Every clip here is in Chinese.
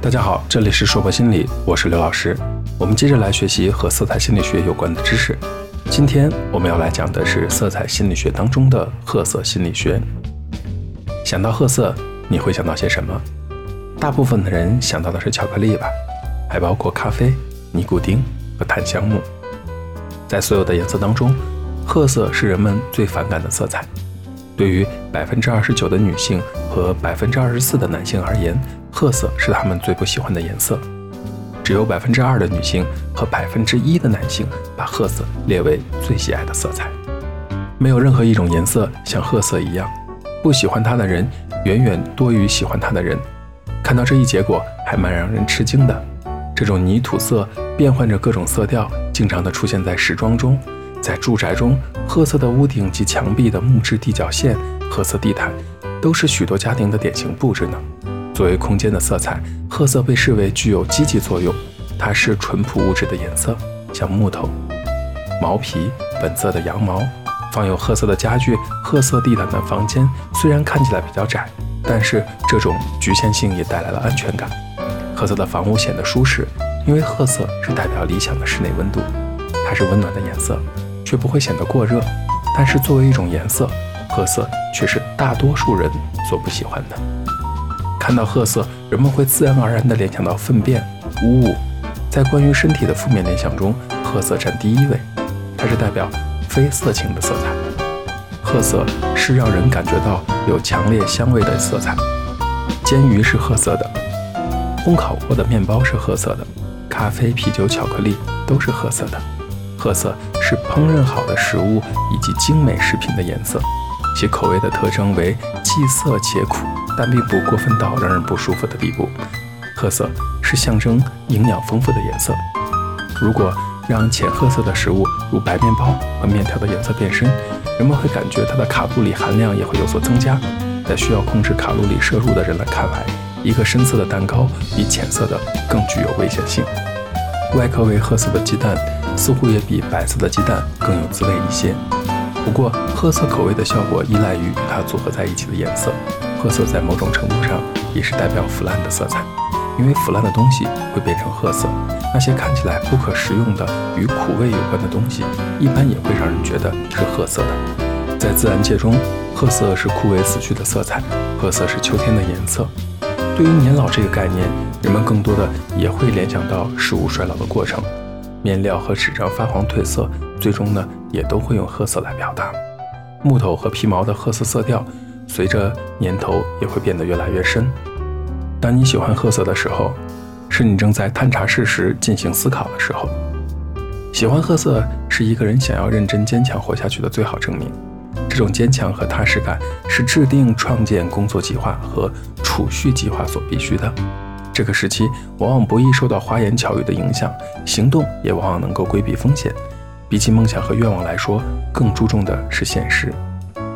大家好，这里是硕博心理，我是刘老师。我们接着来学习和色彩心理学有关的知识。今天我们要来讲的是色彩心理学当中的褐色心理学。想到褐色，你会想到些什么？大部分的人想到的是巧克力吧，还包括咖啡、尼古丁和檀香木。在所有的颜色当中，褐色是人们最反感的色彩。对于百分之二十九的女性和百分之二十四的男性而言，褐色是他们最不喜欢的颜色，只有百分之二的女性和百分之一的男性把褐色列为最喜爱的色彩。没有任何一种颜色像褐色一样，不喜欢它的人远远多于喜欢它的人。看到这一结果还蛮让人吃惊的。这种泥土色变换着各种色调，经常的出现在时装中，在住宅中，褐色的屋顶及墙壁的木质地脚线、褐色地毯，都是许多家庭的典型布置呢。作为空间的色彩，褐色被视为具有积极作用。它是淳朴物质的颜色，像木头、毛皮、本色的羊毛。放有褐色的家具、褐色地毯的房间，虽然看起来比较窄，但是这种局限性也带来了安全感。褐色的房屋显得舒适，因为褐色是代表理想的室内温度。它是温暖的颜色，却不会显得过热。但是作为一种颜色，褐色却是大多数人所不喜欢的。看到褐色，人们会自然而然地联想到粪便、污物。在关于身体的负面联想中，褐色占第一位。它是代表非色情的色彩。褐色是让人感觉到有强烈香味的色彩。煎鱼是褐色的，烘烤过的面包是褐色的，咖啡、啤酒、巧克力都是褐色的。褐色是烹饪好的食物以及精美食品的颜色，其口味的特征为既涩且苦。但并不过分到让人不舒服的地步。褐色是象征营养丰富的颜色。如果让浅褐色的食物，如白面包和面条的颜色变深，人们会感觉它的卡路里含量也会有所增加。在需要控制卡路里摄入的人来看来，一个深色的蛋糕比浅色的更具有危险性。外壳为褐色的鸡蛋似乎也比白色的鸡蛋更有滋味一些。不过，褐色口味的效果依赖于与它组合在一起的颜色。褐色在某种程度上也是代表腐烂的色彩，因为腐烂的东西会变成褐色。那些看起来不可食用的与苦味有关的东西，一般也会让人觉得是褐色的。在自然界中，褐色是枯萎死去的色彩，褐色是秋天的颜色。对于年老这个概念，人们更多的也会联想到事物衰老的过程。面料和纸张发黄褪色，最终呢也都会用褐色来表达。木头和皮毛的褐色色调。随着年头也会变得越来越深。当你喜欢褐色的时候，是你正在探查事实、进行思考的时候。喜欢褐色是一个人想要认真坚强活下去的最好证明。这种坚强和踏实感是制定创建工作计划和储蓄计划所必须的。这个时期往往不易受到花言巧语的影响，行动也往往能够规避风险。比起梦想和愿望来说，更注重的是现实。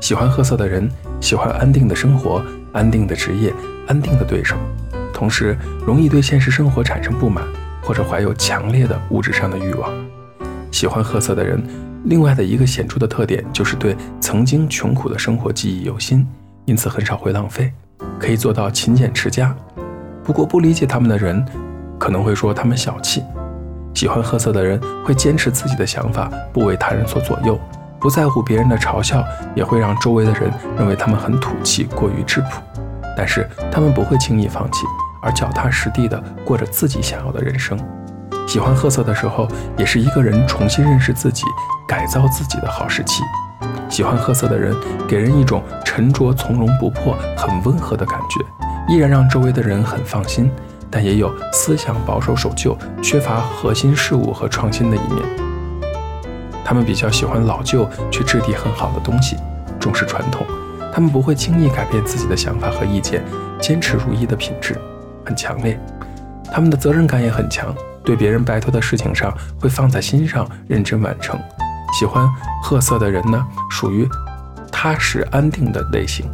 喜欢褐色的人。喜欢安定的生活、安定的职业、安定的对手，同时容易对现实生活产生不满，或者怀有强烈的物质上的欲望。喜欢褐色的人，另外的一个显著的特点就是对曾经穷苦的生活记忆犹新，因此很少会浪费，可以做到勤俭持家。不过不理解他们的人可能会说他们小气。喜欢褐色的人会坚持自己的想法，不为他人所左右。不在乎别人的嘲笑，也会让周围的人认为他们很土气、过于质朴。但是他们不会轻易放弃，而脚踏实地地过着自己想要的人生。喜欢褐色的时候，也是一个人重新认识自己、改造自己的好时期。喜欢褐色的人，给人一种沉着从容不迫、很温和的感觉，依然让周围的人很放心，但也有思想保守守旧、缺乏核心事物和创新的一面。他们比较喜欢老旧却质地很好的东西，重视传统。他们不会轻易改变自己的想法和意见，坚持如一的品质很强烈。他们的责任感也很强，对别人拜托的事情上会放在心上，认真完成。喜欢褐色的人呢，属于踏实安定的类型。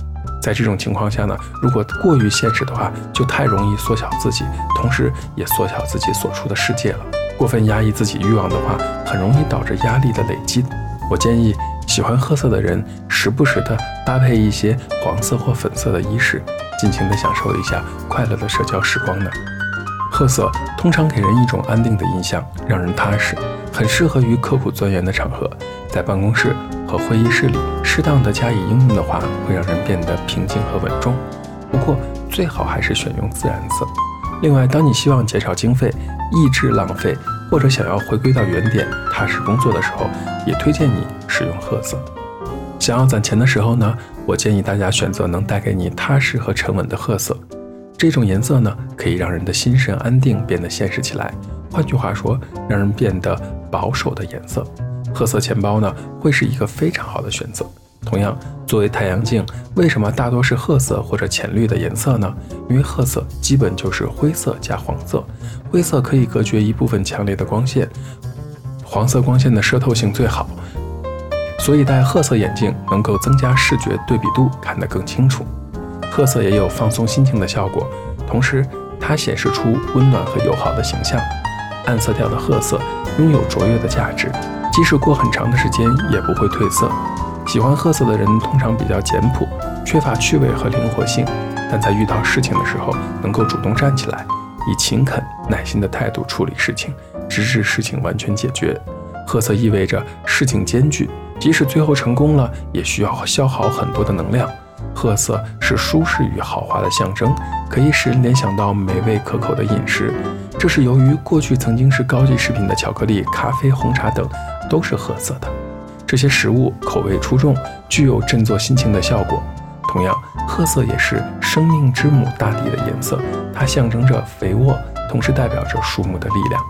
在这种情况下呢，如果过于现实的话，就太容易缩小自己，同时也缩小自己所处的世界了。过分压抑自己欲望的话，很容易导致压力的累积。我建议喜欢褐色的人，时不时的搭配一些黄色或粉色的衣饰，尽情的享受一下快乐的社交时光呢。褐色通常给人一种安定的印象，让人踏实，很适合于刻苦钻研的场合。在办公室和会议室里，适当的加以应用的话，会让人变得平静和稳重。不过，最好还是选用自然色。另外，当你希望减少经费、抑制浪费，或者想要回归到原点、踏实工作的时候，也推荐你使用褐色。想要攒钱的时候呢，我建议大家选择能带给你踏实和沉稳的褐色。这种颜色呢，可以让人的心神安定，变得现实起来。换句话说，让人变得保守的颜色。褐色钱包呢，会是一个非常好的选择。同样，作为太阳镜，为什么大多是褐色或者浅绿的颜色呢？因为褐色基本就是灰色加黄色，灰色可以隔绝一部分强烈的光线，黄色光线的摄透性最好，所以戴褐色眼镜能够增加视觉对比度，看得更清楚。褐色也有放松心情的效果，同时它显示出温暖和友好的形象。暗色调的褐色拥有卓越的价值，即使过很长的时间也不会褪色。喜欢褐色的人通常比较简朴，缺乏趣味和灵活性，但在遇到事情的时候能够主动站起来，以勤恳耐心的态度处理事情，直至事情完全解决。褐色意味着事情艰巨，即使最后成功了，也需要消耗很多的能量。褐色是舒适与豪华的象征，可以使人联想到美味可口的饮食。这是由于过去曾经是高级食品的巧克力、咖啡、红茶等都是褐色的。这些食物口味出众，具有振作心情的效果。同样，褐色也是生命之母大地的颜色，它象征着肥沃，同时代表着树木的力量。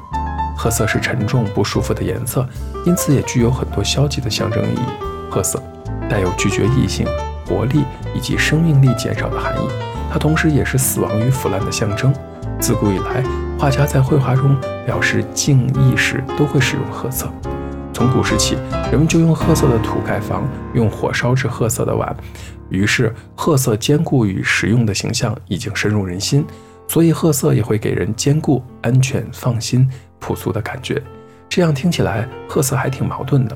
褐色是沉重不舒服的颜色，因此也具有很多消极的象征意义。褐色带有拒绝异性。活力以及生命力减少的含义，它同时也是死亡与腐烂的象征。自古以来，画家在绘画中表示敬意时都会使用褐色。从古时起，人们就用褐色的土盖房，用火烧制褐色的碗，于是褐色坚固与实用的形象已经深入人心。所以，褐色也会给人坚固、安全、放心、朴素的感觉。这样听起来，褐色还挺矛盾的。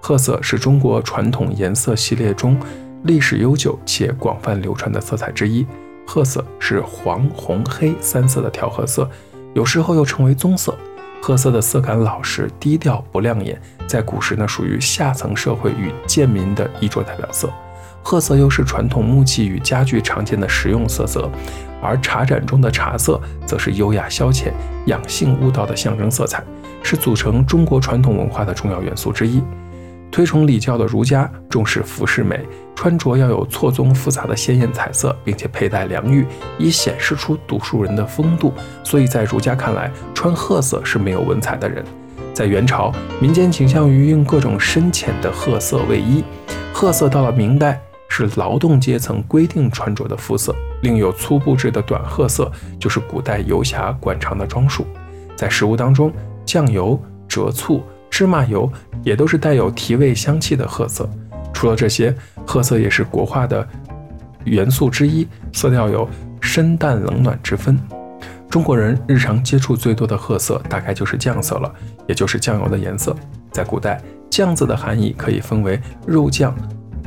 褐色是中国传统颜色系列中。历史悠久且广泛流传的色彩之一，褐色是黄、红、黑三色的调和色，有时候又称为棕色。褐色的色感老实、低调、不亮眼，在古时呢属于下层社会与贱民的衣着代表色。褐色又是传统木器与家具常见的实用色泽，而茶盏中的茶色则是优雅消遣、养性悟道的象征色彩，是组成中国传统文化的重要元素之一。推崇礼教的儒家重视服饰美，穿着要有错综复杂的鲜艳彩色，并且佩戴良玉，以显示出读书人的风度。所以在儒家看来，穿褐色是没有文采的人。在元朝，民间倾向于用各种深浅的褐色为衣。褐色到了明代是劳动阶层规定穿着的肤色。另有粗布质的短褐色，就是古代游侠惯常的装束。在食物当中，酱油、蔗醋。芝麻油也都是带有提味香气的褐色。除了这些，褐色也是国画的元素之一，色调有深淡冷暖之分。中国人日常接触最多的褐色，大概就是酱色了，也就是酱油的颜色。在古代，酱字的含义可以分为肉酱、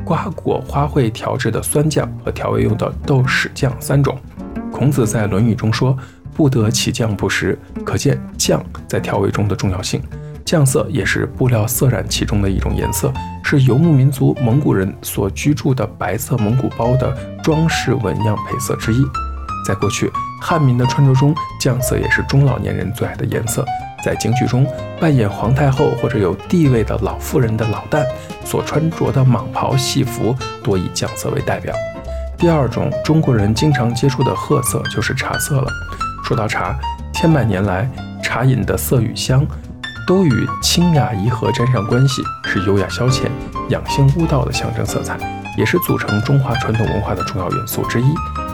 瓜果花卉调制的酸酱和调味用的豆豉酱三种。孔子在《论语》中说：“不得其酱不食”，可见酱在调味中的重要性。酱色也是布料色染其中的一种颜色，是游牧民族蒙古人所居住的白色蒙古包的装饰纹样配色之一。在过去，汉民的穿着中，酱色也是中老年人最爱的颜色。在京剧中，扮演皇太后或者有地位的老妇人的老旦所穿着的蟒袍戏服，多以酱色为代表。第二种中国人经常接触的褐色就是茶色了。说到茶，千百年来茶饮的色与香。都与清雅怡和沾上关系，是优雅消遣、养性悟道的象征色彩，也是组成中华传统文化的重要元素之一。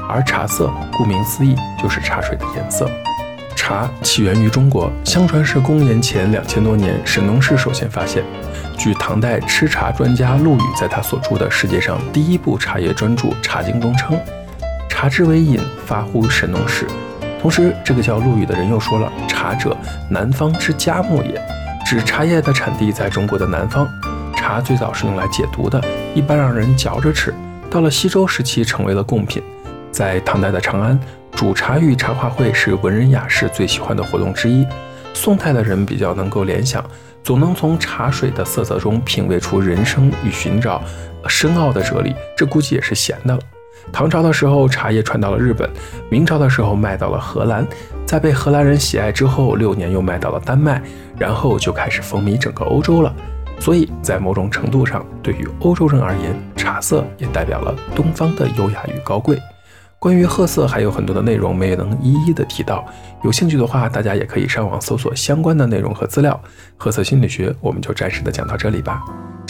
而茶色，顾名思义，就是茶水的颜色。茶起源于中国，相传是公元前两千多年，神农氏首先发现。据唐代吃茶专家陆羽在他所著的世界上第一部茶叶专著《茶经》中称：“茶之为饮，发乎神农氏。”同时，这个叫陆羽的人又说了：“茶者，南方之佳木也，指茶叶的产地在中国的南方。茶最早是用来解毒的，一般让人嚼着吃。到了西周时期，成为了贡品。在唐代的长安，煮茶与茶话会是文人雅士最喜欢的活动之一。宋代的人比较能够联想，总能从茶水的色泽中品味出人生与寻找深奥的哲理，这估计也是闲的了。唐朝的时候，茶叶传到了日本；明朝的时候，卖到了荷兰，在被荷兰人喜爱之后，六年又卖到了丹麦，然后就开始风靡整个欧洲了。所以在某种程度上，对于欧洲人而言，茶色也代表了东方的优雅与高贵。关于褐色还有很多的内容没能一一的提到，有兴趣的话，大家也可以上网搜索相关的内容和资料。褐色心理学，我们就暂时的讲到这里吧。